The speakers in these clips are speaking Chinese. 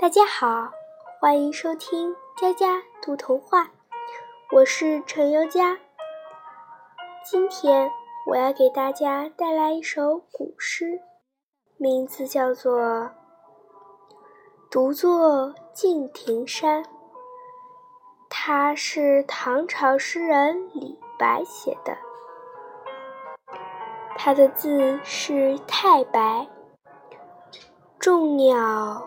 大家好，欢迎收听佳佳读童话，我是陈优佳。今天我要给大家带来一首古诗，名字叫做《独坐敬亭山》，它是唐朝诗人李白写的，他的字是太白，众鸟。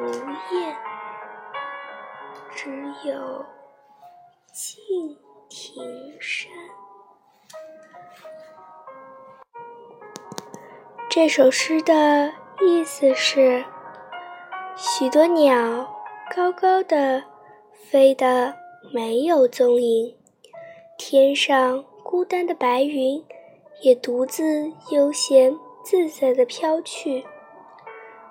不厌，只有敬亭山。这首诗的意思是：许多鸟高高的飞得没有踪影，天上孤单的白云也独自悠闲自在的飘去。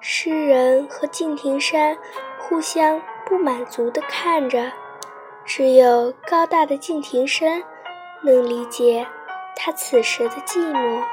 诗人和敬亭山互相不满足地看着，只有高大的敬亭山能理解他此时的寂寞。